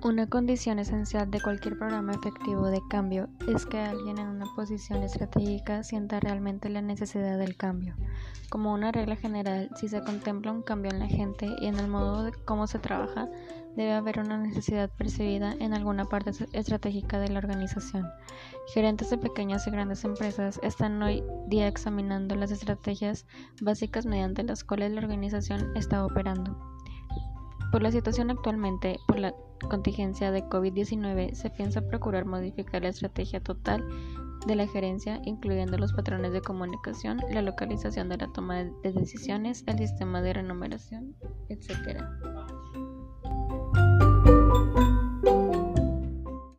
Una condición esencial de cualquier programa efectivo de cambio es que alguien en una posición estratégica sienta realmente la necesidad del cambio. Como una regla general, si se contempla un cambio en la gente y en el modo de cómo se trabaja, debe haber una necesidad percibida en alguna parte estratégica de la organización. Gerentes de pequeñas y grandes empresas están hoy día examinando las estrategias básicas mediante las cuales la organización está operando. Por la situación actualmente, por la contingencia de COVID-19, se piensa procurar modificar la estrategia total de la gerencia, incluyendo los patrones de comunicación, la localización de la toma de decisiones, el sistema de remuneración, etc.